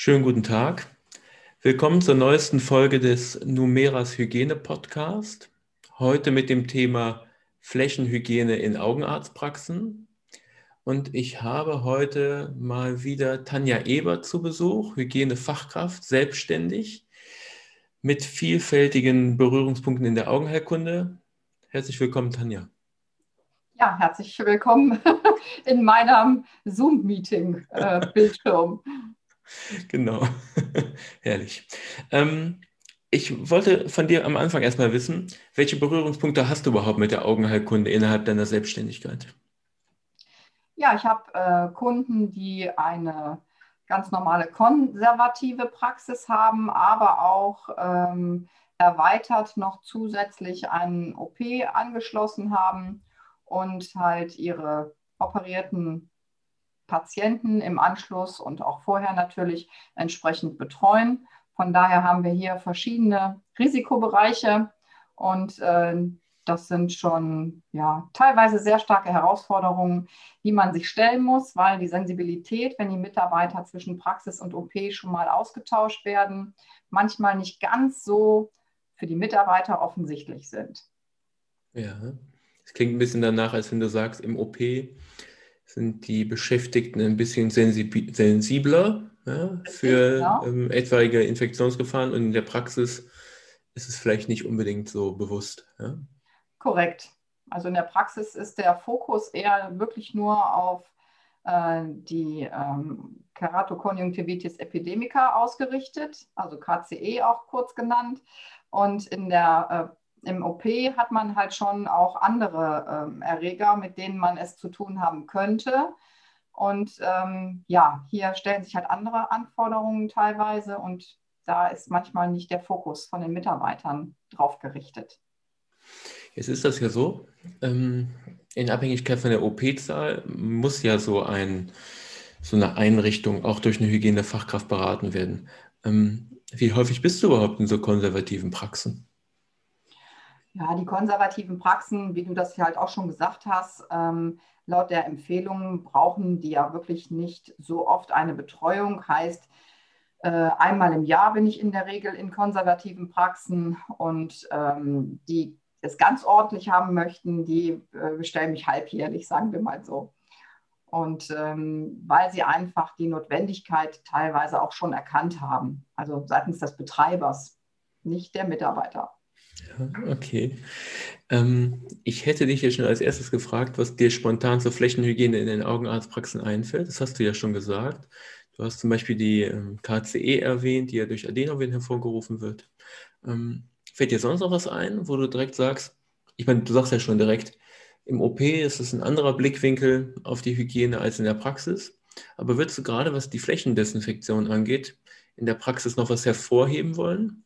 Schönen guten Tag. Willkommen zur neuesten Folge des Numeras Hygiene Podcast. Heute mit dem Thema Flächenhygiene in Augenarztpraxen. Und ich habe heute mal wieder Tanja Eber zu Besuch, Hygienefachkraft, selbstständig, mit vielfältigen Berührungspunkten in der Augenheilkunde. Herzlich willkommen, Tanja. Ja, herzlich willkommen in meinem Zoom-Meeting-Bildschirm. Genau, herrlich. Ähm, ich wollte von dir am Anfang erstmal wissen, welche Berührungspunkte hast du überhaupt mit der Augenheilkunde innerhalb deiner Selbstständigkeit? Ja, ich habe äh, Kunden, die eine ganz normale konservative Praxis haben, aber auch ähm, erweitert noch zusätzlich einen OP angeschlossen haben und halt ihre operierten Patienten im Anschluss und auch vorher natürlich entsprechend betreuen. Von daher haben wir hier verschiedene Risikobereiche und äh, das sind schon ja, teilweise sehr starke Herausforderungen, die man sich stellen muss, weil die Sensibilität, wenn die Mitarbeiter zwischen Praxis und OP schon mal ausgetauscht werden, manchmal nicht ganz so für die Mitarbeiter offensichtlich sind. Ja, es klingt ein bisschen danach, als wenn du sagst, im OP sind die Beschäftigten ein bisschen sensibler ja, für ähm, etwaige Infektionsgefahren und in der Praxis ist es vielleicht nicht unbedingt so bewusst. Ja? Korrekt. Also in der Praxis ist der Fokus eher wirklich nur auf äh, die ähm, Keratokonjunktivitis epidemica ausgerichtet, also KCE auch kurz genannt. Und in der äh, im OP hat man halt schon auch andere ähm, Erreger, mit denen man es zu tun haben könnte. Und ähm, ja, hier stellen sich halt andere Anforderungen teilweise und da ist manchmal nicht der Fokus von den Mitarbeitern drauf gerichtet. Jetzt ist das ja so, ähm, in Abhängigkeit von der OP-Zahl muss ja so, ein, so eine Einrichtung auch durch eine Hygienefachkraft beraten werden. Ähm, wie häufig bist du überhaupt in so konservativen Praxen? Ja, die konservativen Praxen, wie du das halt auch schon gesagt hast, ähm, laut der Empfehlungen brauchen die ja wirklich nicht so oft eine Betreuung. Heißt, äh, einmal im Jahr bin ich in der Regel in konservativen Praxen und ähm, die es ganz ordentlich haben möchten, die äh, bestellen mich halbjährlich, sagen wir mal so. Und ähm, weil sie einfach die Notwendigkeit teilweise auch schon erkannt haben, also seitens des Betreibers, nicht der Mitarbeiter. Okay. Ähm, ich hätte dich ja schon als erstes gefragt, was dir spontan zur Flächenhygiene in den Augenarztpraxen einfällt. Das hast du ja schon gesagt. Du hast zum Beispiel die ähm, KCE erwähnt, die ja durch Adenoviren hervorgerufen wird. Ähm, fällt dir sonst noch was ein, wo du direkt sagst, ich meine, du sagst ja schon direkt, im OP ist es ein anderer Blickwinkel auf die Hygiene als in der Praxis. Aber würdest du gerade, was die Flächendesinfektion angeht, in der Praxis noch was hervorheben wollen?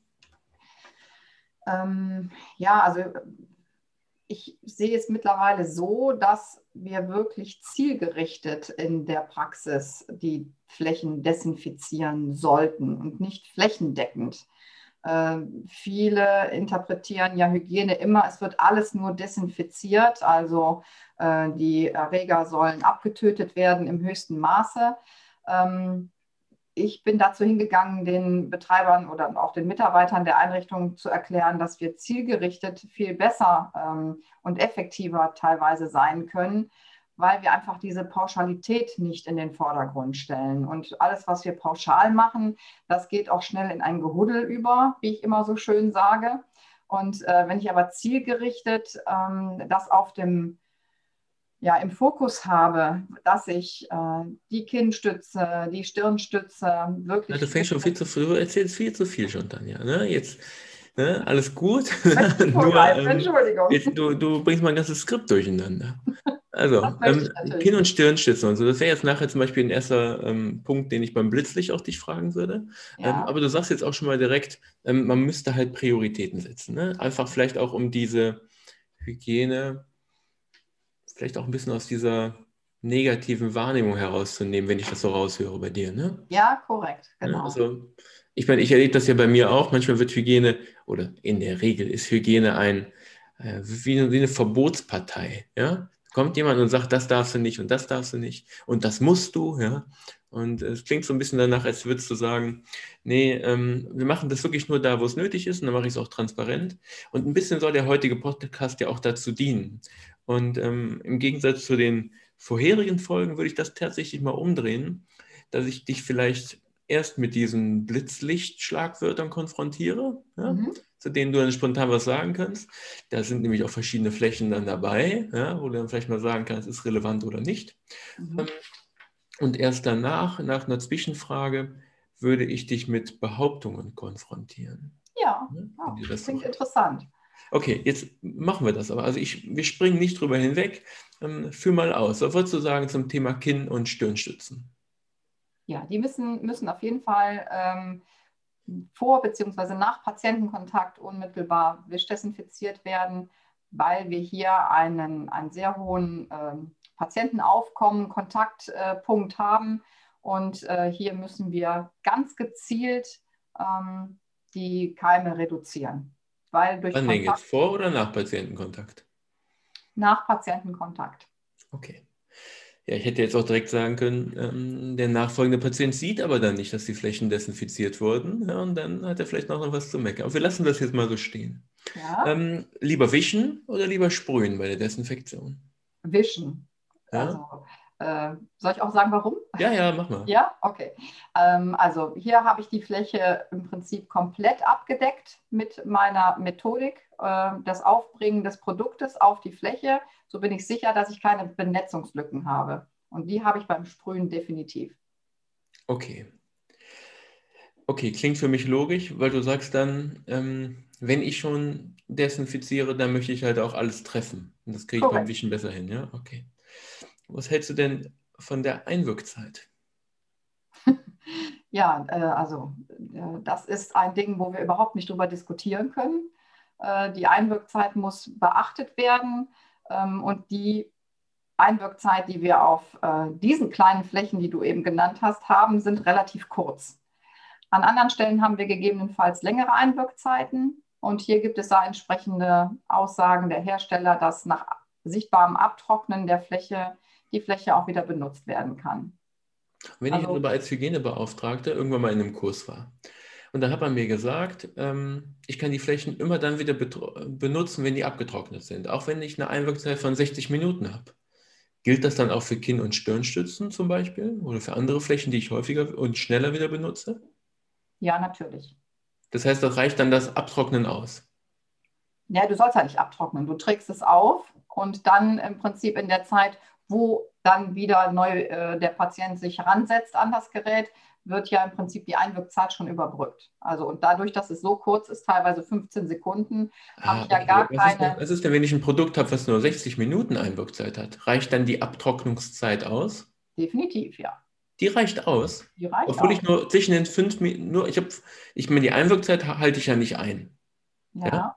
Ähm, ja, also ich sehe es mittlerweile so, dass wir wirklich zielgerichtet in der Praxis die Flächen desinfizieren sollten und nicht flächendeckend. Äh, viele interpretieren ja Hygiene immer, es wird alles nur desinfiziert, also äh, die Erreger sollen abgetötet werden im höchsten Maße. Ähm, ich bin dazu hingegangen, den Betreibern oder auch den Mitarbeitern der Einrichtung zu erklären, dass wir zielgerichtet viel besser ähm, und effektiver teilweise sein können, weil wir einfach diese Pauschalität nicht in den Vordergrund stellen. Und alles, was wir pauschal machen, das geht auch schnell in ein Gehuddel über, wie ich immer so schön sage. Und äh, wenn ich aber zielgerichtet ähm, das auf dem ja, im Fokus habe, dass ich äh, die Kinnstütze, die Stirnstütze wirklich. Ja, du fängst schon viel zu früh, erzählst viel zu viel schon, Tanja. Ne? Jetzt, ne? alles gut. Nur, ähm, Entschuldigung. Jetzt, du, du bringst mein ganzes Skript durcheinander. Also, ähm, Kinn- und Stirnstütze und so. Das wäre jetzt nachher zum Beispiel ein erster ähm, Punkt, den ich beim Blitzlicht auch dich fragen würde. Ja. Ähm, aber du sagst jetzt auch schon mal direkt, ähm, man müsste halt Prioritäten setzen. Ne? Einfach vielleicht auch um diese Hygiene vielleicht auch ein bisschen aus dieser negativen Wahrnehmung herauszunehmen, wenn ich das so raushöre bei dir. Ne? Ja, korrekt, genau. Also, ich meine, ich erlebe das ja bei mir auch. Manchmal wird Hygiene, oder in der Regel ist Hygiene ein, äh, wie, wie, eine Verbotspartei. Ja? Kommt jemand und sagt, das darfst du nicht und das darfst du nicht und das musst du, ja. Und es klingt so ein bisschen danach, als würdest du sagen, nee, ähm, wir machen das wirklich nur da, wo es nötig ist und dann mache ich es auch transparent. Und ein bisschen soll der heutige Podcast ja auch dazu dienen. Und ähm, im Gegensatz zu den vorherigen Folgen würde ich das tatsächlich mal umdrehen, dass ich dich vielleicht erst mit diesen Blitzlicht-Schlagwörtern konfrontiere, ja, mhm. zu denen du dann spontan was sagen kannst. Da sind nämlich auch verschiedene Flächen dann dabei, ja, wo du dann vielleicht mal sagen kannst, ist relevant oder nicht. Mhm. Ähm, und erst danach, nach einer Zwischenfrage, würde ich dich mit Behauptungen konfrontieren. Ja, ja das klingt interessant. Okay, jetzt machen wir das aber. Also ich, wir springen nicht drüber hinweg. Ähm, führ mal aus. Was würdest du sagen zum Thema Kinn- und Stirnstützen? Ja, die müssen, müssen auf jeden Fall ähm, vor bzw. nach Patientenkontakt unmittelbar wischdesinfiziert werden, weil wir hier einen, einen sehr hohen ähm, Patientenaufkommen, Kontaktpunkt haben. Und äh, hier müssen wir ganz gezielt ähm, die Keime reduzieren. Weil durch Wann denn jetzt? Vor oder nach Patientenkontakt? Nach Patientenkontakt. Okay. Ja, ich hätte jetzt auch direkt sagen können, ähm, der nachfolgende Patient sieht aber dann nicht, dass die Flächen desinfiziert wurden. Ja, und dann hat er vielleicht noch was zu meckern. Aber wir lassen das jetzt mal so stehen. Ja. Ähm, lieber wischen oder lieber sprühen bei der Desinfektion? Wischen. Ja? Also, äh, soll ich auch sagen, warum? Ja, ja, mach mal. Ja, okay. Ähm, also hier habe ich die Fläche im Prinzip komplett abgedeckt mit meiner Methodik, äh, das Aufbringen des Produktes auf die Fläche. So bin ich sicher, dass ich keine Benetzungslücken habe. Und die habe ich beim Sprühen definitiv. Okay. Okay, klingt für mich logisch, weil du sagst dann, ähm, wenn ich schon desinfiziere, dann möchte ich halt auch alles treffen. Und das kriege ich beim Wischen besser hin, ja? Okay. Was hältst du denn von der Einwirkzeit? Ja, äh, also äh, das ist ein Ding, wo wir überhaupt nicht drüber diskutieren können. Äh, die Einwirkzeit muss beachtet werden ähm, und die Einwirkzeit, die wir auf diesen kleinen Flächen, die du eben genannt hast, haben, sind relativ kurz. An anderen Stellen haben wir gegebenenfalls längere Einwirkzeiten und hier gibt es da entsprechende Aussagen der Hersteller, dass nach sichtbarem Abtrocknen der Fläche die Fläche auch wieder benutzt werden kann. Wenn also, ich aber als Hygienebeauftragter irgendwann mal in einem Kurs war und dann hat man mir gesagt, ähm, ich kann die Flächen immer dann wieder benutzen, wenn die abgetrocknet sind, auch wenn ich eine Einwirkzeit von 60 Minuten habe. Gilt das dann auch für Kinn- und Stirnstützen zum Beispiel oder für andere Flächen, die ich häufiger und schneller wieder benutze? Ja, natürlich. Das heißt, das reicht dann das Abtrocknen aus? Ja, du sollst ja nicht abtrocknen. Du trägst es auf und dann im Prinzip in der Zeit, wo dann wieder neu äh, der Patient sich ransetzt an das Gerät, wird ja im Prinzip die Einwirkzeit schon überbrückt. Also und dadurch, dass es so kurz ist, teilweise 15 Sekunden, ah, habe ich ja gar was keine. Ist denn, was ist denn, wenn ich ein Produkt habe, was nur 60 Minuten Einwirkzeit hat? Reicht dann die Abtrocknungszeit aus? Definitiv, ja. Die reicht aus. Die reicht Obwohl aus. ich nur zwischen den fünf Minuten, nur, ich habe, ich meine, die Einwirkzeit halte ich ja nicht ein. Ja. ja?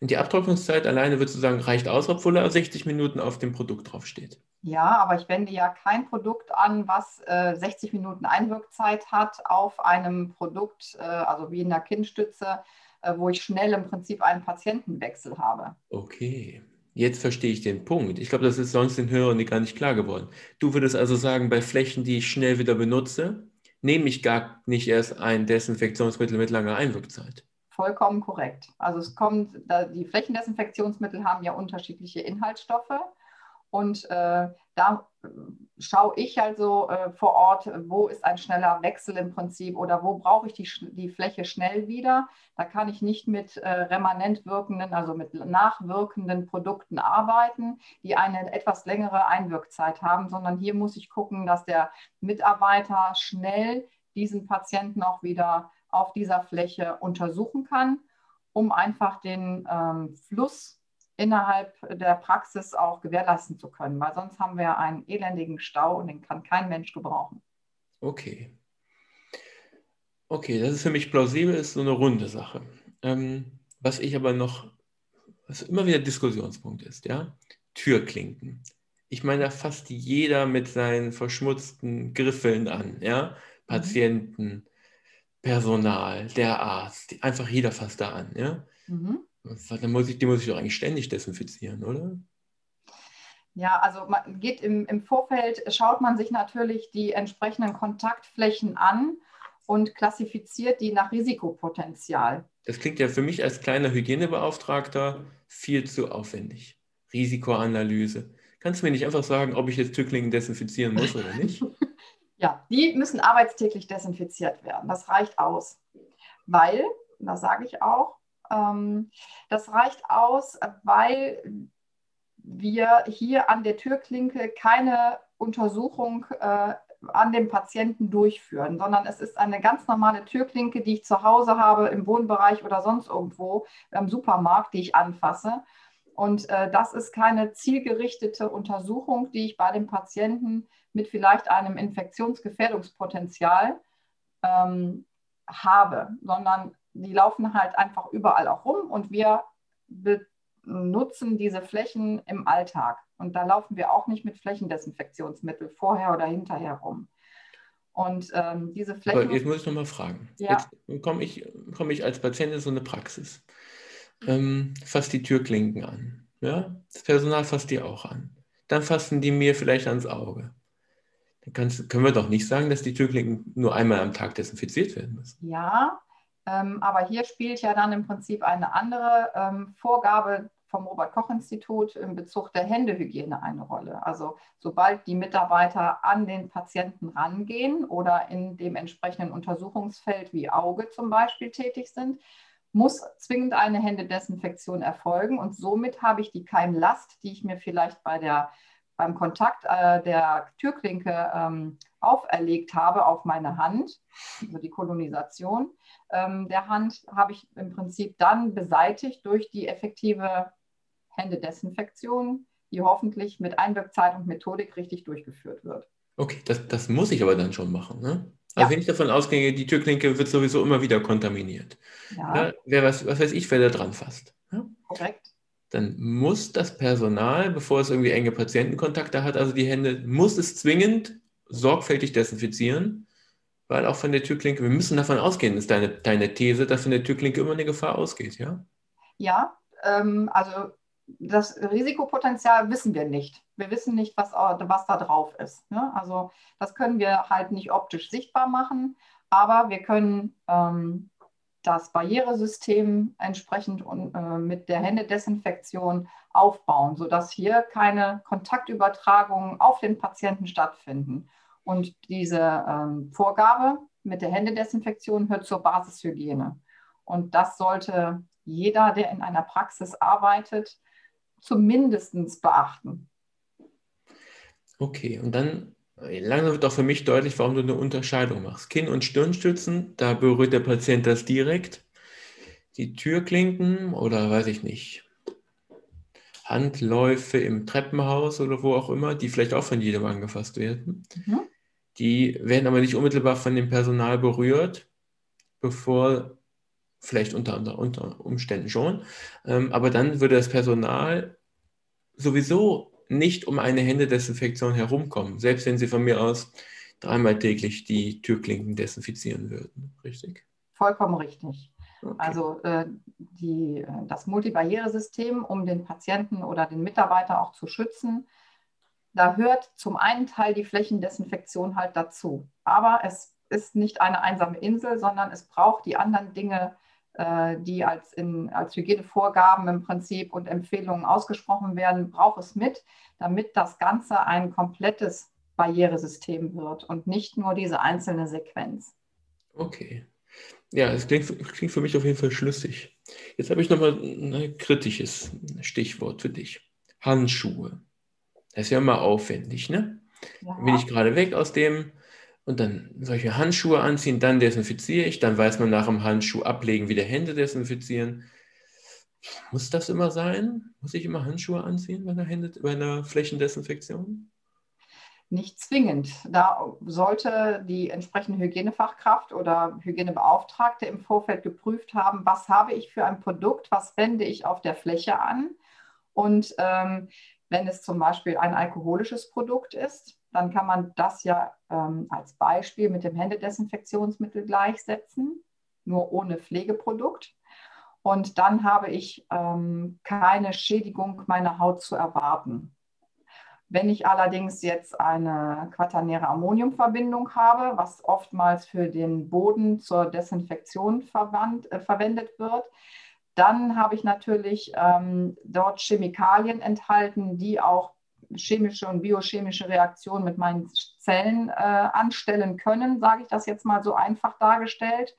Die Abtrocknungszeit alleine, würdest du sagen, reicht aus, obwohl er 60 Minuten auf dem Produkt draufsteht? Ja, aber ich wende ja kein Produkt an, was äh, 60 Minuten Einwirkzeit hat auf einem Produkt, äh, also wie in der Kinnstütze, äh, wo ich schnell im Prinzip einen Patientenwechsel habe. Okay, jetzt verstehe ich den Punkt. Ich glaube, das ist sonst den Hörern gar nicht klar geworden. Du würdest also sagen, bei Flächen, die ich schnell wieder benutze, nehme ich gar nicht erst ein Desinfektionsmittel mit langer Einwirkzeit. Vollkommen korrekt. Also es kommt, die Flächendesinfektionsmittel haben ja unterschiedliche Inhaltsstoffe und äh, da schaue ich also äh, vor Ort, wo ist ein schneller Wechsel im Prinzip oder wo brauche ich die, die Fläche schnell wieder. Da kann ich nicht mit äh, remanent wirkenden, also mit nachwirkenden Produkten arbeiten, die eine etwas längere Einwirkzeit haben, sondern hier muss ich gucken, dass der Mitarbeiter schnell diesen Patienten auch wieder auf dieser Fläche untersuchen kann, um einfach den ähm, Fluss innerhalb der Praxis auch gewährleisten zu können, weil sonst haben wir einen elendigen Stau und den kann kein Mensch gebrauchen. Okay. Okay, das ist für mich plausibel, ist so eine runde Sache. Ähm, was ich aber noch, was immer wieder Diskussionspunkt ist, ja, Türklinken. Ich meine, da fasst jeder mit seinen verschmutzten Griffeln an, ja. Patienten, Personal, der Arzt, einfach jeder fasst da an, ja. Mhm. Dann muss ich, die muss ich doch eigentlich ständig desinfizieren, oder? Ja, also man geht im, im Vorfeld, schaut man sich natürlich die entsprechenden Kontaktflächen an und klassifiziert die nach Risikopotenzial. Das klingt ja für mich als kleiner Hygienebeauftragter viel zu aufwendig. Risikoanalyse. Kannst du mir nicht einfach sagen, ob ich jetzt Tücklingen desinfizieren muss oder nicht? ja, die müssen arbeitstäglich desinfiziert werden. Das reicht aus. Weil, das sage ich auch, ähm, das reicht aus, weil wir hier an der Türklinke keine Untersuchung äh, an dem Patienten durchführen, sondern es ist eine ganz normale Türklinke, die ich zu Hause habe, im Wohnbereich oder sonst irgendwo, im Supermarkt, die ich anfasse. Und äh, das ist keine zielgerichtete Untersuchung, die ich bei dem Patienten mit vielleicht einem Infektionsgefährdungspotenzial ähm, habe, sondern die laufen halt einfach überall auch rum und wir benutzen diese Flächen im Alltag. Und da laufen wir auch nicht mit Flächendesinfektionsmittel vorher oder hinterher rum. Und ähm, diese Flächen. Aber jetzt muss ich nochmal fragen. Ja. Jetzt komme ich, komm ich als Patient in so eine Praxis. Ähm, fass die Türklinken an. Ja? Das Personal fasst die auch an. Dann fassen die mir vielleicht ans Auge. Dann können wir doch nicht sagen, dass die Türklinken nur einmal am Tag desinfiziert werden müssen. Ja, ähm, aber hier spielt ja dann im Prinzip eine andere ähm, Vorgabe vom Robert-Koch-Institut in Bezug der Händehygiene eine Rolle. Also sobald die Mitarbeiter an den Patienten rangehen oder in dem entsprechenden Untersuchungsfeld wie Auge zum Beispiel tätig sind, muss zwingend eine Händedesinfektion erfolgen. Und somit habe ich die Keimlast, die ich mir vielleicht bei der, beim Kontakt äh, der Türklinke ähm, auferlegt habe auf meine Hand, also die Kolonisation ähm, der Hand, habe ich im Prinzip dann beseitigt durch die effektive Händedesinfektion, die hoffentlich mit Einwirkzeit und Methodik richtig durchgeführt wird. Okay, das, das muss ich aber dann schon machen. Ne? Also ja. wenn ich davon ausgehe, die Türklinke wird sowieso immer wieder kontaminiert. Ja. ja wer was, was weiß ich, wer da dran fasst. Ja? Korrekt. Dann muss das Personal, bevor es irgendwie enge Patientenkontakte hat, also die Hände, muss es zwingend sorgfältig desinfizieren, weil auch von der Türklinke, wir müssen davon ausgehen, ist deine, deine These, dass von der Türklinke immer eine Gefahr ausgeht, ja? Ja, ähm, also das Risikopotenzial wissen wir nicht. Wir wissen nicht, was, was da drauf ist. Ne? Also das können wir halt nicht optisch sichtbar machen, aber wir können ähm, das Barrieresystem entsprechend und, äh, mit der Händedesinfektion aufbauen, sodass hier keine Kontaktübertragungen auf den Patienten stattfinden. Und diese ähm, Vorgabe mit der Händedesinfektion hört zur Basishygiene. Und das sollte jeder, der in einer Praxis arbeitet, zumindest beachten. Okay, und dann langsam wird auch für mich deutlich, warum du eine Unterscheidung machst. Kinn- und Stirnstützen, da berührt der Patient das direkt. Die Türklinken oder weiß ich nicht, Handläufe im Treppenhaus oder wo auch immer, die vielleicht auch von jedem angefasst werden. Mhm. Die werden aber nicht unmittelbar von dem Personal berührt, bevor vielleicht unter, unter Umständen schon. Ähm, aber dann würde das Personal sowieso nicht um eine Händedesinfektion herumkommen, selbst wenn sie von mir aus dreimal täglich die Türklinken desinfizieren würden. Richtig? Vollkommen richtig. Okay. Also äh, die, das Multibarrieresystem, um den Patienten oder den Mitarbeiter auch zu schützen, da hört zum einen Teil die Flächendesinfektion halt dazu. Aber es ist nicht eine einsame Insel, sondern es braucht die anderen Dinge, äh, die als, in, als Hygienevorgaben im Prinzip und Empfehlungen ausgesprochen werden, braucht es mit, damit das Ganze ein komplettes Barrieresystem wird und nicht nur diese einzelne Sequenz. Okay. Ja, es klingt, klingt für mich auf jeden Fall schlüssig. Jetzt habe ich nochmal ein kritisches Stichwort für dich. Handschuhe. Das ist ja immer aufwendig, ne? Ja. Bin ich gerade weg aus dem und dann solche Handschuhe anziehen, dann desinfiziere ich, dann weiß man nach dem Handschuh ablegen, wieder Hände desinfizieren. Muss das immer sein? Muss ich immer Handschuhe anziehen bei einer, Hände, bei einer Flächendesinfektion? Nicht zwingend. Da sollte die entsprechende Hygienefachkraft oder Hygienebeauftragte im Vorfeld geprüft haben, was habe ich für ein Produkt, was wende ich auf der Fläche an. Und ähm, wenn es zum Beispiel ein alkoholisches Produkt ist, dann kann man das ja ähm, als Beispiel mit dem Händedesinfektionsmittel gleichsetzen, nur ohne Pflegeprodukt. Und dann habe ich ähm, keine Schädigung meiner Haut zu erwarten. Wenn ich allerdings jetzt eine quaternäre Ammoniumverbindung habe, was oftmals für den Boden zur Desinfektion verwandt, äh, verwendet wird, dann habe ich natürlich ähm, dort Chemikalien enthalten, die auch chemische und biochemische Reaktionen mit meinen Zellen äh, anstellen können, sage ich das jetzt mal so einfach dargestellt.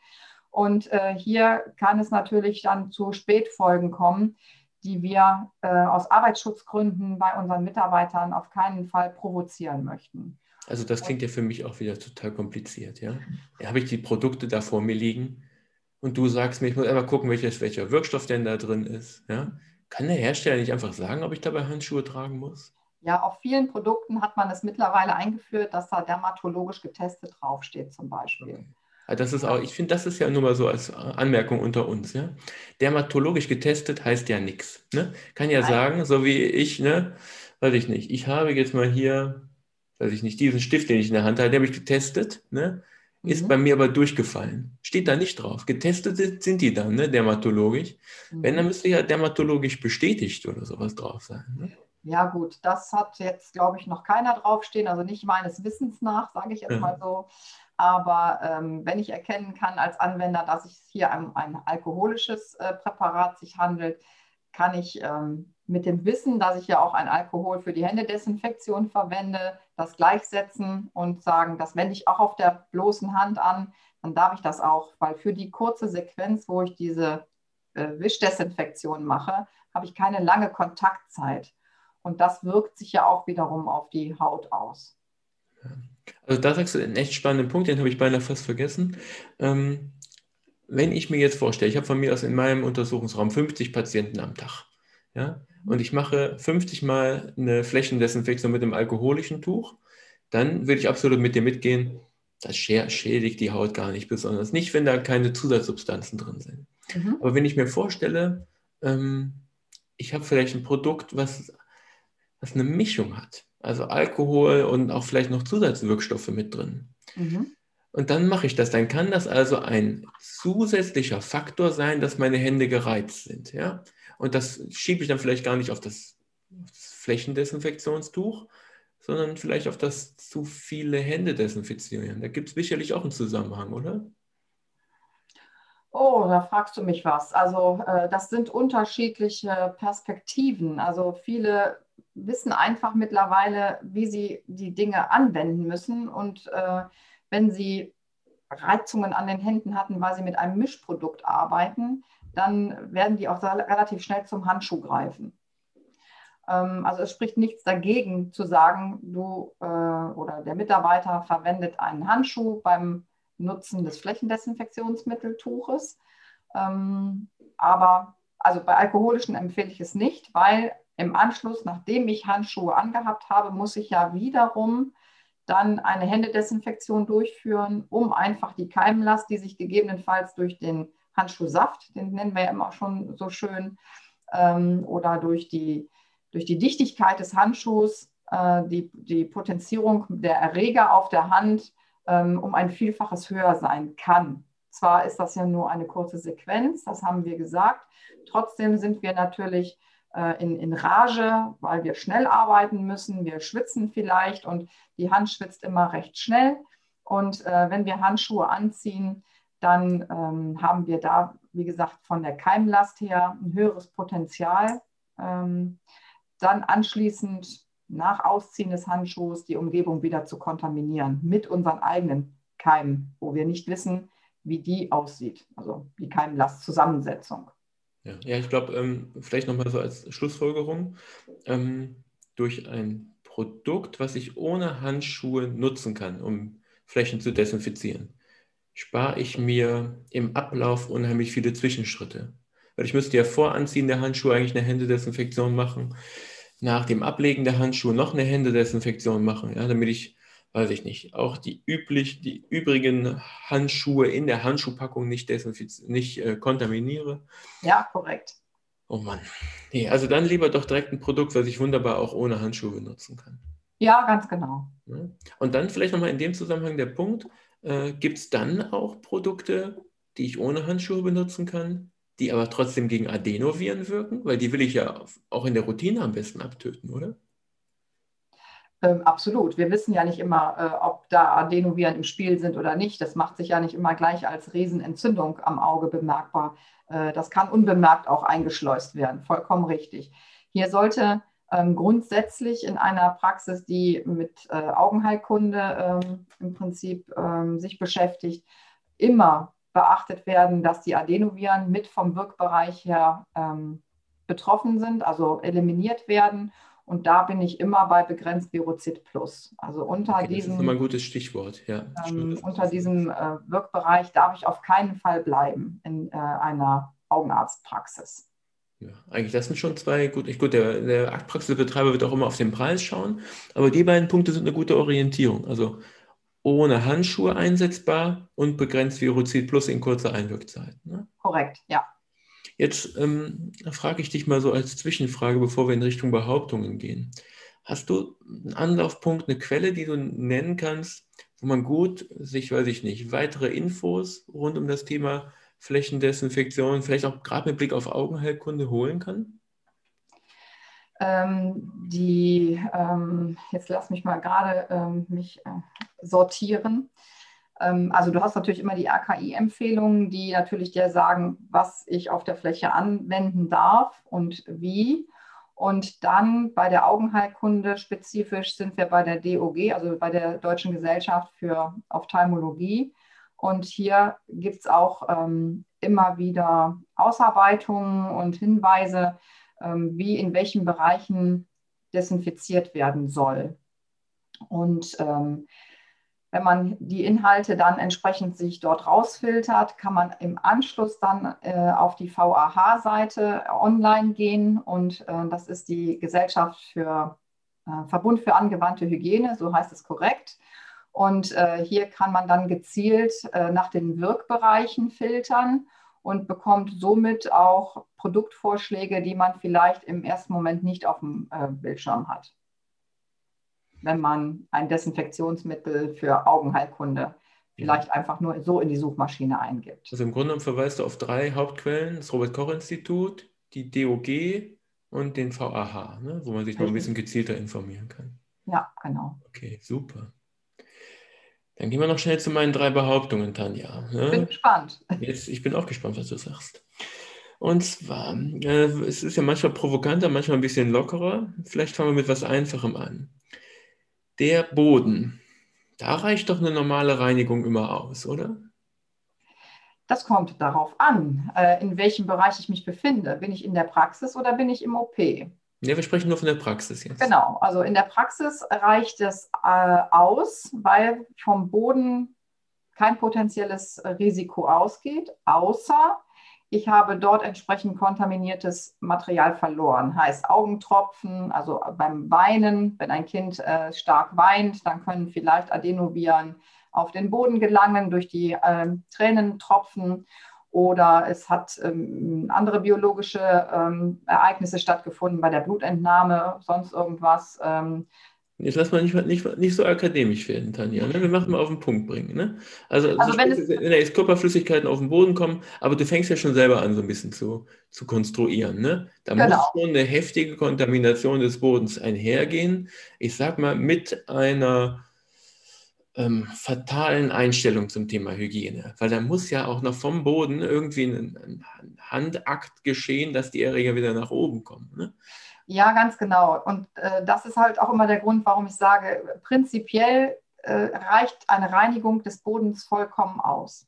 Und äh, hier kann es natürlich dann zu Spätfolgen kommen, die wir äh, aus Arbeitsschutzgründen bei unseren Mitarbeitern auf keinen Fall provozieren möchten. Also das klingt ja für mich auch wieder total kompliziert. Ja? ja habe ich die Produkte da vor mir liegen und du sagst mir, ich muss einfach gucken, welches, welcher Wirkstoff denn da drin ist. Ja? Kann der Hersteller nicht einfach sagen, ob ich dabei Handschuhe tragen muss? Ja, auf vielen Produkten hat man es mittlerweile eingeführt, dass da dermatologisch getestet draufsteht zum Beispiel. Okay. Das ist auch, ich finde, das ist ja nur mal so als Anmerkung unter uns. Ja? Dermatologisch getestet heißt ja nichts. Ne? Kann ja Nein. sagen, so wie ich, ne, weiß ich nicht, ich habe jetzt mal hier, weiß ich nicht, diesen Stift, den ich in der Hand habe, den habe ich getestet, ne? ist mhm. bei mir aber durchgefallen. Steht da nicht drauf. Getestet sind die dann, ne, dermatologisch. Mhm. Wenn, dann mhm. müsste ja dermatologisch bestätigt oder sowas drauf sein. Ne? Ja, gut, das hat jetzt, glaube ich, noch keiner draufstehen, also nicht meines Wissens nach, sage ich jetzt ja. mal so. Aber ähm, wenn ich erkennen kann als Anwender, dass es hier um ein alkoholisches äh, Präparat sich handelt, kann ich ähm, mit dem Wissen, dass ich ja auch ein Alkohol für die Händedesinfektion verwende, das gleichsetzen und sagen, das wende ich auch auf der bloßen Hand an, dann darf ich das auch, weil für die kurze Sequenz, wo ich diese äh, Wischdesinfektion mache, habe ich keine lange Kontaktzeit. Und das wirkt sich ja auch wiederum auf die Haut aus. Also da sagst du einen echt spannenden Punkt, den habe ich beinahe fast vergessen. Ähm, wenn ich mir jetzt vorstelle, ich habe von mir aus in meinem Untersuchungsraum 50 Patienten am Tag, ja, und ich mache 50 Mal eine Flächendesinfektion mit einem alkoholischen Tuch, dann würde ich absolut mit dir mitgehen, das schädigt die Haut gar nicht besonders. Nicht, wenn da keine Zusatzsubstanzen drin sind. Mhm. Aber wenn ich mir vorstelle, ähm, ich habe vielleicht ein Produkt, was, was eine Mischung hat also Alkohol und auch vielleicht noch Zusatzwirkstoffe mit drin. Mhm. Und dann mache ich das. Dann kann das also ein zusätzlicher Faktor sein, dass meine Hände gereizt sind. Ja? Und das schiebe ich dann vielleicht gar nicht auf das, auf das Flächendesinfektionstuch, sondern vielleicht auf das zu viele Hände desinfizieren. Da gibt es sicherlich auch einen Zusammenhang, oder? Oh, da fragst du mich was. Also äh, das sind unterschiedliche Perspektiven. Also viele wissen einfach mittlerweile, wie sie die Dinge anwenden müssen. Und äh, wenn sie Reizungen an den Händen hatten, weil sie mit einem Mischprodukt arbeiten, dann werden die auch relativ schnell zum Handschuh greifen. Ähm, also es spricht nichts dagegen zu sagen, du äh, oder der Mitarbeiter verwendet einen Handschuh beim Nutzen des Flächendesinfektionsmitteltuches. Ähm, aber also bei alkoholischen empfehle ich es nicht, weil im Anschluss, nachdem ich Handschuhe angehabt habe, muss ich ja wiederum dann eine Händedesinfektion durchführen, um einfach die Keimlast, die sich gegebenenfalls durch den Handschuhsaft, den nennen wir ja immer schon so schön, ähm, oder durch die, durch die Dichtigkeit des Handschuhs, äh, die, die Potenzierung der Erreger auf der Hand ähm, um ein Vielfaches höher sein kann. Zwar ist das ja nur eine kurze Sequenz, das haben wir gesagt. Trotzdem sind wir natürlich in, in Rage, weil wir schnell arbeiten müssen. Wir schwitzen vielleicht und die Hand schwitzt immer recht schnell. Und äh, wenn wir Handschuhe anziehen, dann ähm, haben wir da, wie gesagt, von der Keimlast her ein höheres Potenzial. Ähm, dann anschließend nach Ausziehen des Handschuhs die Umgebung wieder zu kontaminieren mit unseren eigenen Keimen, wo wir nicht wissen, wie die aussieht, also die Keimlastzusammensetzung. Ja, ja ich glaube, ähm, vielleicht nochmal so als Schlussfolgerung, ähm, durch ein Produkt, was ich ohne Handschuhe nutzen kann, um Flächen zu desinfizieren, spare ich mir im Ablauf unheimlich viele Zwischenschritte. Weil ich müsste ja vor Anziehen der Handschuhe eigentlich eine Händedesinfektion machen, nach dem Ablegen der Handschuhe noch eine Händedesinfektion machen, ja, damit ich weiß ich nicht, auch die, üblich, die übrigen Handschuhe in der Handschuhpackung nicht, nicht äh, kontaminiere. Ja, korrekt. Oh Mann. Nee, also dann lieber doch direkt ein Produkt, was ich wunderbar auch ohne Handschuhe benutzen kann. Ja, ganz genau. Und dann vielleicht nochmal in dem Zusammenhang der Punkt, äh, gibt es dann auch Produkte, die ich ohne Handschuhe benutzen kann, die aber trotzdem gegen Adenoviren wirken? Weil die will ich ja auch in der Routine am besten abtöten, oder? Ähm, absolut. Wir wissen ja nicht immer, äh, ob da Adenoviren im Spiel sind oder nicht. Das macht sich ja nicht immer gleich als Riesenentzündung am Auge bemerkbar. Äh, das kann unbemerkt auch eingeschleust werden. Vollkommen richtig. Hier sollte ähm, grundsätzlich in einer Praxis, die mit äh, Augenheilkunde ähm, im Prinzip ähm, sich beschäftigt, immer beachtet werden, dass die Adenoviren mit vom Wirkbereich her ähm, betroffen sind, also eliminiert werden. Und da bin ich immer bei begrenzt Virozid Plus. Also unter okay, diesem. Das ist immer ein gutes Stichwort, ja. Ähm, unter diesem äh, Wirkbereich darf ich auf keinen Fall bleiben in äh, einer Augenarztpraxis. Ja, eigentlich, das sind schon zwei gut. Ich, gut, der, der Aktpraxisbetreiber wird auch immer auf den Preis schauen, aber die beiden Punkte sind eine gute Orientierung. Also ohne Handschuhe einsetzbar und begrenzt Virozid plus in kurzer Einwirkzeit. Ne? Korrekt, ja. Jetzt ähm, frage ich dich mal so als Zwischenfrage, bevor wir in Richtung Behauptungen gehen. Hast du einen Anlaufpunkt, eine Quelle, die du nennen kannst, wo man gut sich, weiß ich nicht, weitere Infos rund um das Thema Flächendesinfektion, vielleicht auch gerade mit Blick auf Augenheilkunde holen kann? Ähm, die, ähm, jetzt lass mich mal gerade ähm, mich äh, sortieren. Ähm, also du hast natürlich immer die AKI-Empfehlungen, die natürlich dir sagen, was ich auf der Fläche anwenden darf und wie. Und dann bei der Augenheilkunde spezifisch sind wir bei der DOG, also bei der Deutschen Gesellschaft für Ophthalmologie. Und hier gibt es auch ähm, immer wieder Ausarbeitungen und Hinweise, ähm, wie in welchen Bereichen desinfiziert werden soll. Und ähm, wenn man die Inhalte dann entsprechend sich dort rausfiltert, kann man im Anschluss dann äh, auf die VAH-Seite online gehen und äh, das ist die Gesellschaft für äh, Verbund für angewandte Hygiene, so heißt es korrekt. Und äh, hier kann man dann gezielt äh, nach den Wirkbereichen filtern und bekommt somit auch Produktvorschläge, die man vielleicht im ersten Moment nicht auf dem äh, Bildschirm hat, wenn man ein Desinfektionsmittel für Augenheilkunde vielleicht einfach nur so in die Suchmaschine eingibt. Also im Grunde verweist du auf drei Hauptquellen, das Robert-Koch-Institut, die DOG und den VAH, ne, wo man sich noch ein bisschen gezielter informieren kann. Ja, genau. Okay, super. Dann gehen wir noch schnell zu meinen drei Behauptungen, Tanja. Ich bin gespannt. Jetzt, ich bin auch gespannt, was du sagst. Und zwar, äh, es ist ja manchmal provokanter, manchmal ein bisschen lockerer. Vielleicht fangen wir mit was Einfachem an. Der Boden, da reicht doch eine normale Reinigung immer aus, oder? Das kommt darauf an, äh, in welchem Bereich ich mich befinde. Bin ich in der Praxis oder bin ich im OP? Ja, wir sprechen nur von der Praxis jetzt. Genau, also in der Praxis reicht es äh, aus, weil vom Boden kein potenzielles Risiko ausgeht, außer ich habe dort entsprechend kontaminiertes Material verloren. Heißt Augentropfen, also beim Weinen, wenn ein Kind äh, stark weint, dann können vielleicht Adenoviren auf den Boden gelangen durch die äh, Tränentropfen oder es hat ähm, andere biologische ähm, Ereignisse stattgefunden bei der Blutentnahme, sonst irgendwas. Ähm. Jetzt lass mal nicht, nicht, nicht so akademisch werden, Tanja. Ne? Wir machen mal auf den Punkt bringen. Ne? Also, also, also wenn, es, wenn jetzt Körperflüssigkeiten auf den Boden kommen, aber du fängst ja schon selber an, so ein bisschen zu, zu konstruieren. Ne? Da genau. muss schon eine heftige Kontamination des Bodens einhergehen. Ich sag mal, mit einer ähm, fatalen Einstellung zum Thema Hygiene, weil da muss ja auch noch vom Boden irgendwie ein, ein Handakt geschehen, dass die Erreger wieder nach oben kommen. Ne? Ja, ganz genau. Und äh, das ist halt auch immer der Grund, warum ich sage, prinzipiell äh, reicht eine Reinigung des Bodens vollkommen aus.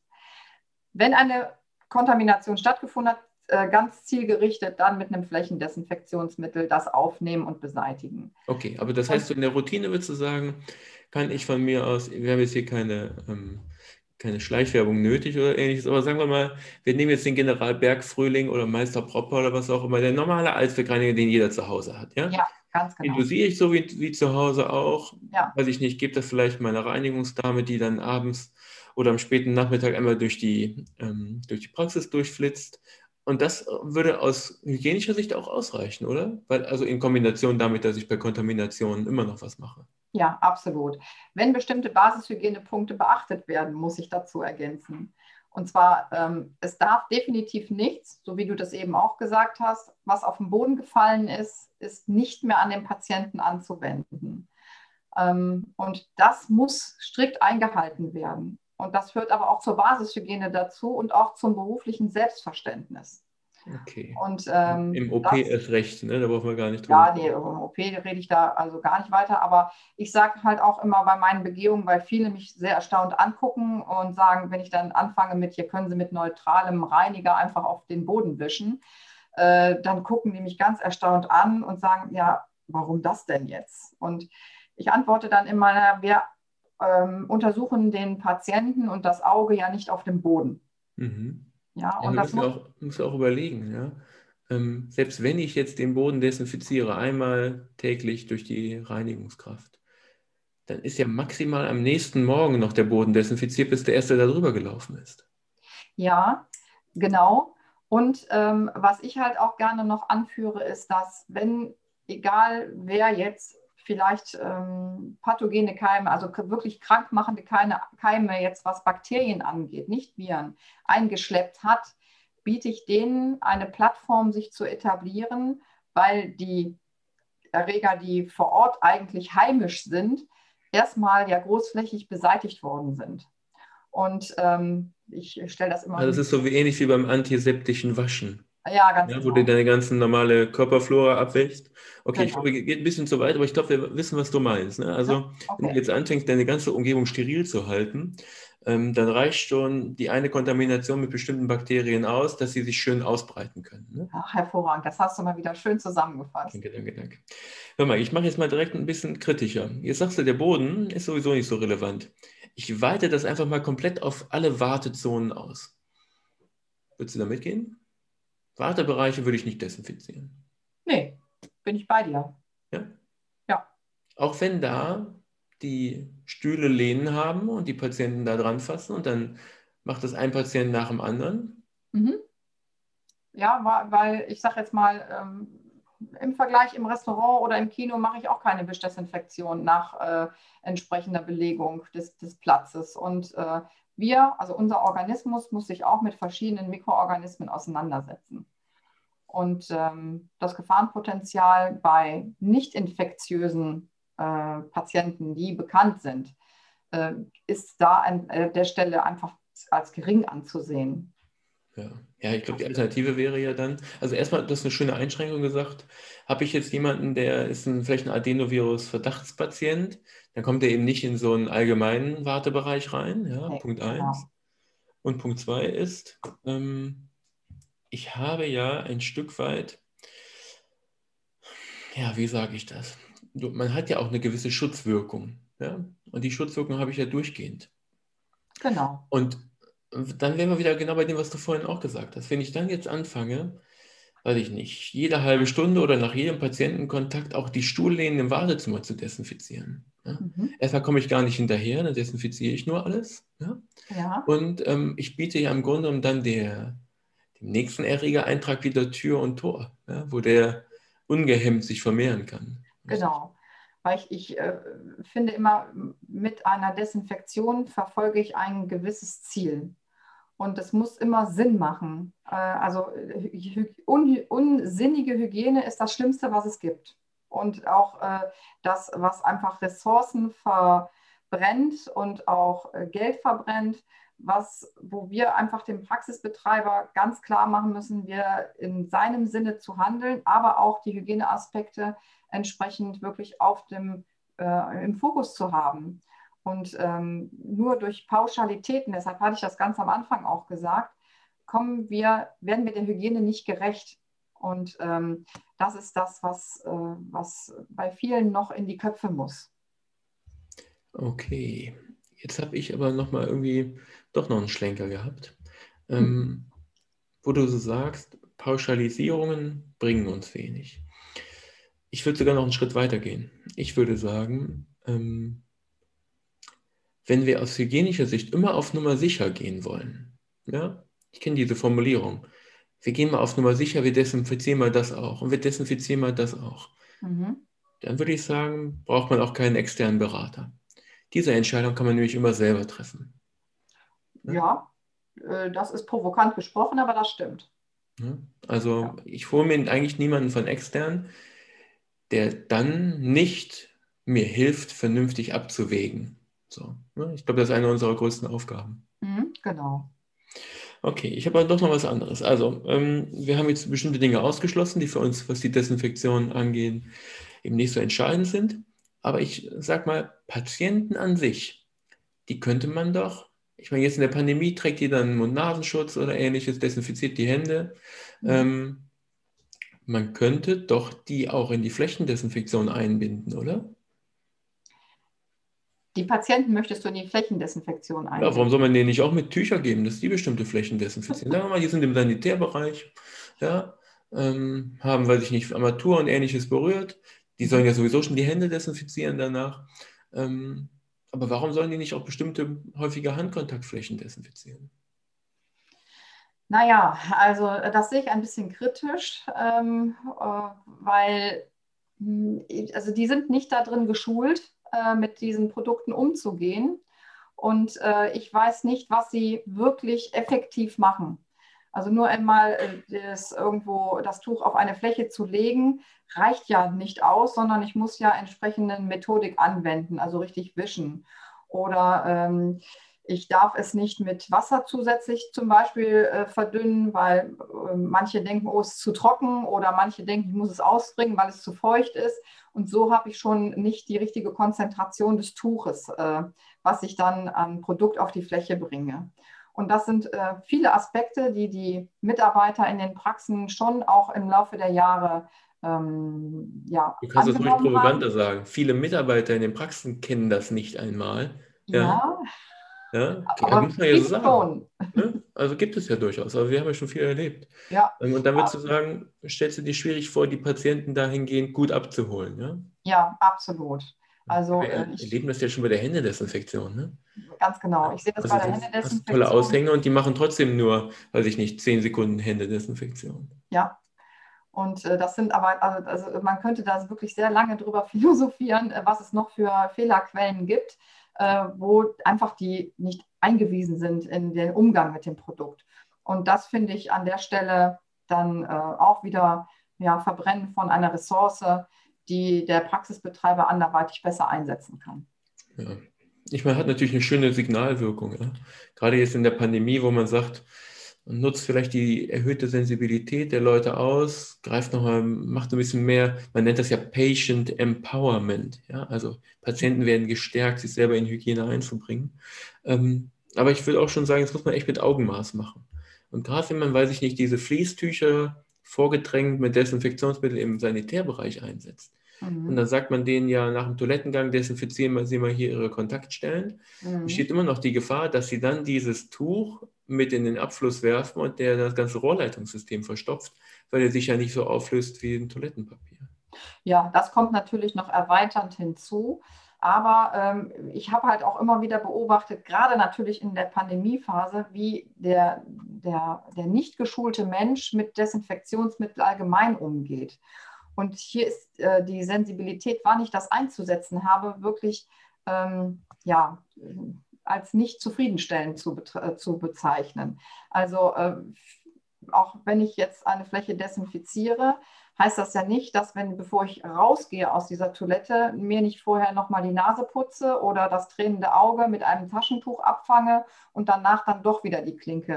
Wenn eine Kontamination stattgefunden hat, äh, ganz zielgerichtet dann mit einem Flächendesinfektionsmittel das aufnehmen und beseitigen. Okay, aber das heißt, in der Routine würdest du sagen, kann ich von mir aus, wir haben jetzt hier keine, ähm, keine Schleichwerbung nötig oder ähnliches, aber sagen wir mal, wir nehmen jetzt den General Bergfrühling oder Meister Propper oder was auch immer, der normale Allzweckreiniger, den jeder zu Hause hat. Ja, ja ganz genau. Den dosiere ich so wie, wie zu Hause auch. Ja. Weiß ich nicht, gebe das vielleicht meiner Reinigungsdame, die dann abends oder am späten Nachmittag einmal durch die, ähm, durch die Praxis durchflitzt und das würde aus hygienischer Sicht auch ausreichen, oder? Weil, also in Kombination damit, dass ich bei Kontaminationen immer noch was mache. Ja, absolut. Wenn bestimmte Basishygienepunkte beachtet werden, muss ich dazu ergänzen. Und zwar, ähm, es darf definitiv nichts, so wie du das eben auch gesagt hast, was auf den Boden gefallen ist, ist nicht mehr an den Patienten anzuwenden. Ähm, und das muss strikt eingehalten werden. Und das führt aber auch zur Basishygiene dazu und auch zum beruflichen Selbstverständnis. Okay. Und, ähm, Im OP das, ist recht, ne? da brauchen wir gar nicht drüber. Ja, nee, im OP rede ich da also gar nicht weiter. Aber ich sage halt auch immer bei meinen Begehungen, weil viele mich sehr erstaunt angucken und sagen, wenn ich dann anfange mit, hier können Sie mit neutralem Reiniger einfach auf den Boden wischen, äh, dann gucken die mich ganz erstaunt an und sagen, ja, warum das denn jetzt? Und ich antworte dann immer, wir ähm, untersuchen den Patienten und das Auge ja nicht auf dem Boden. Mhm. Ja, und ja, das muss auch, muss auch überlegen, ja. Ähm, selbst wenn ich jetzt den Boden desinfiziere, einmal täglich durch die Reinigungskraft, dann ist ja maximal am nächsten Morgen noch der Boden desinfiziert, bis der erste da drüber gelaufen ist. Ja, genau. Und ähm, was ich halt auch gerne noch anführe, ist, dass wenn, egal wer jetzt vielleicht ähm, pathogene Keime, also wirklich krankmachende Keime, Keime, jetzt was Bakterien angeht, nicht Viren, eingeschleppt hat, biete ich denen eine Plattform, sich zu etablieren, weil die Erreger, die vor Ort eigentlich heimisch sind, erstmal ja großflächig beseitigt worden sind. Und ähm, ich stelle das immer. Also das ist so wie ähnlich wie beim antiseptischen Waschen. Ja, ganz ja, Wo genau. du deine ganze normale Körperflora abwächst. Okay, genau. ich glaube, geht ein bisschen zu weit, aber ich glaube, wir wissen, was du meinst. Ne? Also, ja, okay. wenn du jetzt anfängst, deine ganze Umgebung steril zu halten, ähm, dann reicht schon die eine Kontamination mit bestimmten Bakterien aus, dass sie sich schön ausbreiten können. Ne? Ach, hervorragend, das hast du mal wieder schön zusammengefasst. Danke, danke, danke. Hör mal, ich mache jetzt mal direkt ein bisschen kritischer. Jetzt sagst du, der Boden ist sowieso nicht so relevant. Ich weite das einfach mal komplett auf alle Wartezonen aus. Würdest du da mitgehen? Wartebereiche würde ich nicht desinfizieren. Nee, bin ich bei dir. Ja? Ja. Auch wenn da die Stühle Lehnen haben und die Patienten da dran fassen und dann macht das ein Patient nach dem anderen. Mhm. Ja, weil ich sage jetzt mal, ähm, im Vergleich im Restaurant oder im Kino mache ich auch keine Wischdesinfektion nach äh, entsprechender Belegung des, des Platzes. Und äh, wir, also unser Organismus, muss sich auch mit verschiedenen Mikroorganismen auseinandersetzen. Und ähm, das Gefahrenpotenzial bei nicht infektiösen äh, Patienten, die bekannt sind, äh, ist da an äh, der Stelle einfach als gering anzusehen. Ja, ja ich glaube, die Alternative wäre ja dann, also erstmal, das ist eine schöne Einschränkung gesagt, habe ich jetzt jemanden, der ist ein, vielleicht ein Adenovirus-Verdachtspatient, dann kommt er eben nicht in so einen allgemeinen Wartebereich rein, ja, nee, Punkt 1. Genau. Und Punkt 2 ist, ähm, ich habe ja ein Stück weit, ja, wie sage ich das? Man hat ja auch eine gewisse Schutzwirkung, ja, und die Schutzwirkung habe ich ja durchgehend. Genau. Und dann wären wir wieder genau bei dem, was du vorhin auch gesagt hast. Wenn ich dann jetzt anfange, weiß ich nicht, jede halbe Stunde oder nach jedem Patientenkontakt auch die Stuhllehnen im Wartezimmer zu desinfizieren. Ja? Mhm. Erstmal komme ich gar nicht hinterher, dann desinfiziere ich nur alles. Ja? ja. Und ähm, ich biete ja im Grunde dann der, dem nächsten Erregereintrag wieder Tür und Tor, ja? wo der ungehemmt sich vermehren kann. Genau. Weil ich, ich äh, finde immer, mit einer Desinfektion verfolge ich ein gewisses Ziel. Und es muss immer Sinn machen. Äh, also un, unsinnige Hygiene ist das Schlimmste, was es gibt. Und auch äh, das, was einfach Ressourcen verbrennt und auch äh, Geld verbrennt, was, wo wir einfach dem Praxisbetreiber ganz klar machen müssen, wir in seinem Sinne zu handeln, aber auch die Hygieneaspekte entsprechend wirklich auf dem, äh, im Fokus zu haben. Und ähm, nur durch Pauschalitäten, deshalb hatte ich das ganz am Anfang auch gesagt, kommen wir, werden wir der Hygiene nicht gerecht. Und ähm, das ist das, was, äh, was bei vielen noch in die Köpfe muss. Okay, jetzt habe ich aber noch mal irgendwie doch noch einen Schlenker gehabt, ähm, hm. wo du so sagst, Pauschalisierungen bringen uns wenig. Ich würde sogar noch einen Schritt weiter gehen. Ich würde sagen, ähm, wenn wir aus hygienischer Sicht immer auf Nummer sicher gehen wollen, ja, ich kenne diese Formulierung, wir gehen mal auf Nummer sicher, wir desinfizieren mal das auch und wir desinfizieren mal das auch, mhm. dann würde ich sagen, braucht man auch keinen externen Berater. Diese Entscheidung kann man nämlich immer selber treffen. Ja, ja äh, das ist provokant gesprochen, aber das stimmt. Also ja. ich hole mir eigentlich niemanden von extern, der dann nicht mir hilft, vernünftig abzuwägen. So, ne? Ich glaube, das ist eine unserer größten Aufgaben. Mhm, genau. Okay, ich habe aber doch noch was anderes. Also, ähm, wir haben jetzt bestimmte Dinge ausgeschlossen, die für uns, was die Desinfektion angeht, eben nicht so entscheidend sind. Aber ich sage mal, Patienten an sich, die könnte man doch, ich meine, jetzt in der Pandemie trägt jeder einen Mund-Nasenschutz oder ähnliches, desinfiziert die Hände. Mhm. Ähm, man könnte doch die auch in die Flächendesinfektion einbinden, oder? Die Patienten möchtest du in die Flächendesinfektion einbinden? Ja, warum soll man denen nicht auch mit Tücher geben, dass die bestimmte Flächen desinfizieren? Sagen wir mal, die sind im Sanitärbereich, ja, ähm, haben, weiß ich nicht, Armatur und ähnliches berührt. Die sollen ja sowieso schon die Hände desinfizieren danach. Ähm, aber warum sollen die nicht auch bestimmte häufige Handkontaktflächen desinfizieren? Naja, also das sehe ich ein bisschen kritisch, ähm, äh, weil hm, also die sind nicht darin geschult, äh, mit diesen Produkten umzugehen. Und äh, ich weiß nicht, was sie wirklich effektiv machen. Also nur einmal äh, das irgendwo das Tuch auf eine Fläche zu legen, reicht ja nicht aus, sondern ich muss ja entsprechende Methodik anwenden, also richtig wischen. Oder ähm, ich darf es nicht mit Wasser zusätzlich zum Beispiel äh, verdünnen, weil äh, manche denken, oh, es ist zu trocken oder manche denken, ich muss es ausbringen, weil es zu feucht ist. Und so habe ich schon nicht die richtige Konzentration des Tuches, äh, was ich dann an Produkt auf die Fläche bringe. Und das sind äh, viele Aspekte, die die Mitarbeiter in den Praxen schon auch im Laufe der Jahre ähm, ja, Du kannst es ruhig provokanter sagen. Viele Mitarbeiter in den Praxen kennen das nicht einmal. ja. ja. Ja, aber muss man ja sagen. Ne? Also gibt es ja durchaus, aber wir haben ja schon viel erlebt. Ja. Ähm, und dann würdest du sagen, stellst du dir schwierig vor, die Patienten dahingehend gut abzuholen, ja? Ja, absolut. Also, wir äh, erleben das ja schon bei der Händedesinfektion, ne? Ganz genau. Ich sehe das also bei der Händedesinfektion. Tolle Aushänge und die machen trotzdem nur, weiß ich nicht, zehn Sekunden Händedesinfektion. Ja. Und äh, das sind aber, also, also man könnte da wirklich sehr lange drüber philosophieren, äh, was es noch für Fehlerquellen gibt äh, wo einfach die nicht eingewiesen sind in den Umgang mit dem Produkt. Und das finde ich an der Stelle dann äh, auch wieder ja, Verbrennen von einer Ressource, die der Praxisbetreiber anderweitig besser einsetzen kann. Ja. Ich meine, hat natürlich eine schöne Signalwirkung. Ja? Gerade jetzt in der Pandemie, wo man sagt, und nutzt vielleicht die erhöhte Sensibilität der Leute aus, greift nochmal, macht ein bisschen mehr, man nennt das ja Patient Empowerment. Ja? Also Patienten werden gestärkt, sich selber in Hygiene einzubringen. Ähm, aber ich würde auch schon sagen, das muss man echt mit Augenmaß machen. Und gerade wenn man, weiß ich nicht, diese Fließtücher vorgedrängt mit Desinfektionsmittel im Sanitärbereich einsetzt, Mhm. Und dann sagt man denen ja nach dem Toilettengang, desinfizieren Sie mal hier Ihre Kontaktstellen. Mhm. Besteht immer noch die Gefahr, dass Sie dann dieses Tuch mit in den Abfluss werfen und der das ganze Rohrleitungssystem verstopft, weil er sich ja nicht so auflöst wie ein Toilettenpapier. Ja, das kommt natürlich noch erweiternd hinzu. Aber ähm, ich habe halt auch immer wieder beobachtet, gerade natürlich in der Pandemiephase, wie der, der, der nicht geschulte Mensch mit Desinfektionsmittel allgemein umgeht. Und hier ist äh, die Sensibilität, wann ich das einzusetzen habe, wirklich ähm, ja, als nicht zufriedenstellend zu, äh, zu bezeichnen. Also äh, auch wenn ich jetzt eine Fläche desinfiziere, heißt das ja nicht, dass wenn, bevor ich rausgehe aus dieser Toilette, mir nicht vorher nochmal die Nase putze oder das tränende Auge mit einem Taschentuch abfange und danach dann doch wieder die Klinke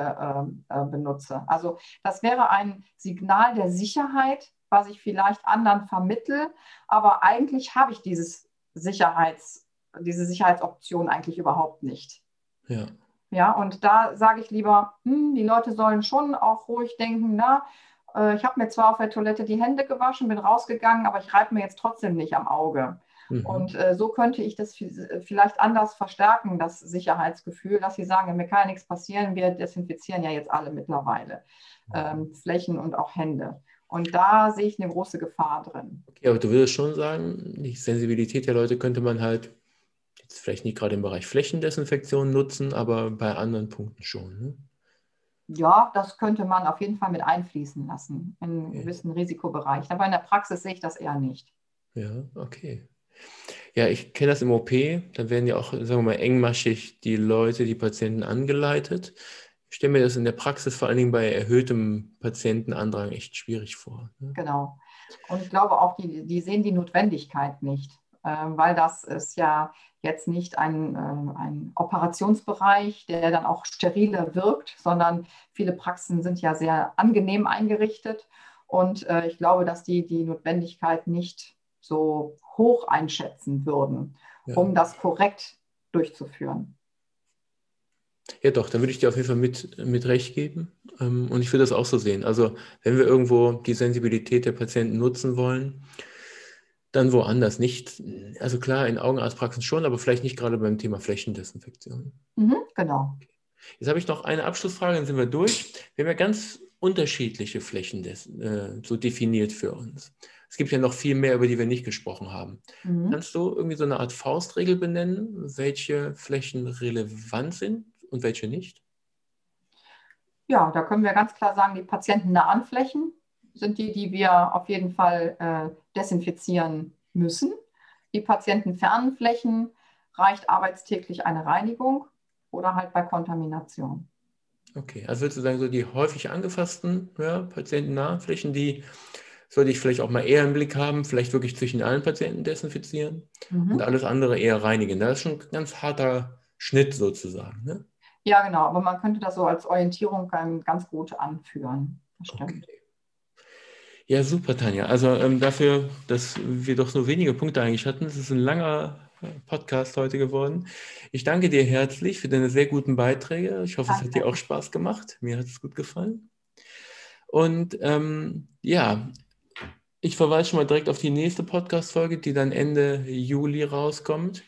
äh, äh benutze. Also das wäre ein Signal der Sicherheit, was ich vielleicht anderen vermittle, aber eigentlich habe ich dieses Sicherheits, diese Sicherheitsoption eigentlich überhaupt nicht. Ja. Ja, und da sage ich lieber, hm, die Leute sollen schon auch ruhig denken, na, äh, ich habe mir zwar auf der Toilette die Hände gewaschen, bin rausgegangen, aber ich reibe mir jetzt trotzdem nicht am Auge. Mhm. Und äh, so könnte ich das vielleicht anders verstärken, das Sicherheitsgefühl, dass sie sagen, mir kann ja nichts passieren, wir desinfizieren ja jetzt alle mittlerweile ähm, Flächen und auch Hände. Und da sehe ich eine große Gefahr drin. Okay, aber du würdest schon sagen, die Sensibilität der Leute könnte man halt vielleicht nicht gerade im Bereich Flächendesinfektion nutzen, aber bei anderen Punkten schon. Ne? Ja, das könnte man auf jeden Fall mit einfließen lassen in einen gewissen Risikobereich. Aber in der Praxis sehe ich das eher nicht. Ja, okay. Ja, ich kenne das im OP. Da werden ja auch, sagen wir mal, engmaschig die Leute, die Patienten angeleitet. Ich stelle mir das in der Praxis vor allen Dingen bei erhöhtem Patientenandrang echt schwierig vor. Ne? Genau. Und ich glaube auch, die, die sehen die Notwendigkeit nicht. Weil das ist ja jetzt nicht ein, ein Operationsbereich, der dann auch steriler wirkt, sondern viele Praxen sind ja sehr angenehm eingerichtet. Und ich glaube, dass die die Notwendigkeit nicht so hoch einschätzen würden, ja. um das korrekt durchzuführen. Ja, doch, da würde ich dir auf jeden Fall mit, mit recht geben. Ähm, und ich würde das auch so sehen. Also, wenn wir irgendwo die Sensibilität der Patienten nutzen wollen, dann woanders nicht. Also klar, in Augenarztpraxen schon, aber vielleicht nicht gerade beim Thema Flächendesinfektion. Mhm, genau. Jetzt habe ich noch eine Abschlussfrage, dann sind wir durch. Wir haben ja ganz unterschiedliche Flächen des, äh, so definiert für uns. Es gibt ja noch viel mehr, über die wir nicht gesprochen haben. Mhm. Kannst du irgendwie so eine Art Faustregel benennen, welche Flächen relevant sind und welche nicht? Ja, da können wir ganz klar sagen, die patientennahen Flächen sind die, die wir auf jeden Fall äh, desinfizieren müssen. Die patientenfernen Flächen reicht arbeitstäglich eine Reinigung oder halt bei Kontamination. Okay, also würdest du sagen, so die häufig angefassten ja, patientennahen Flächen, die sollte ich vielleicht auch mal eher im Blick haben, vielleicht wirklich zwischen allen Patienten desinfizieren mhm. und alles andere eher reinigen. Das ist schon ein ganz harter Schnitt sozusagen. Ne? Ja, genau, aber man könnte das so als Orientierung ganz gut anführen. Das stimmt. Okay. Ja, super, Tanja. Also ähm, dafür, dass wir doch nur wenige Punkte eigentlich hatten, es ist ein langer äh, Podcast heute geworden. Ich danke dir herzlich für deine sehr guten Beiträge. Ich hoffe, danke. es hat dir auch Spaß gemacht. Mir hat es gut gefallen. Und ähm, ja, ich verweise schon mal direkt auf die nächste Podcast-Folge, die dann Ende Juli rauskommt.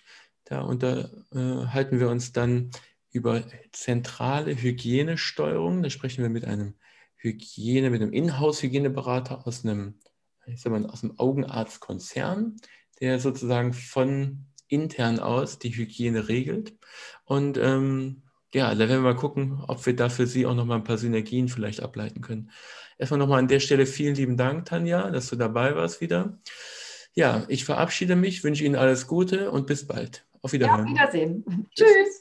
Da unterhalten wir uns dann über zentrale Hygienesteuerung. Da sprechen wir mit einem Hygiene, mit einem Inhouse-Hygieneberater aus einem, ich sag mal, aus einem Augenarztkonzern, der sozusagen von intern aus die Hygiene regelt. Und ähm, ja, da werden wir mal gucken, ob wir da für Sie auch nochmal ein paar Synergien vielleicht ableiten können. Erstmal nochmal an der Stelle vielen lieben Dank, Tanja, dass du dabei warst wieder. Ja, ich verabschiede mich, wünsche Ihnen alles Gute und bis bald. Auf Wiedersehen. Ja, auf Wiedersehen. Tschüss.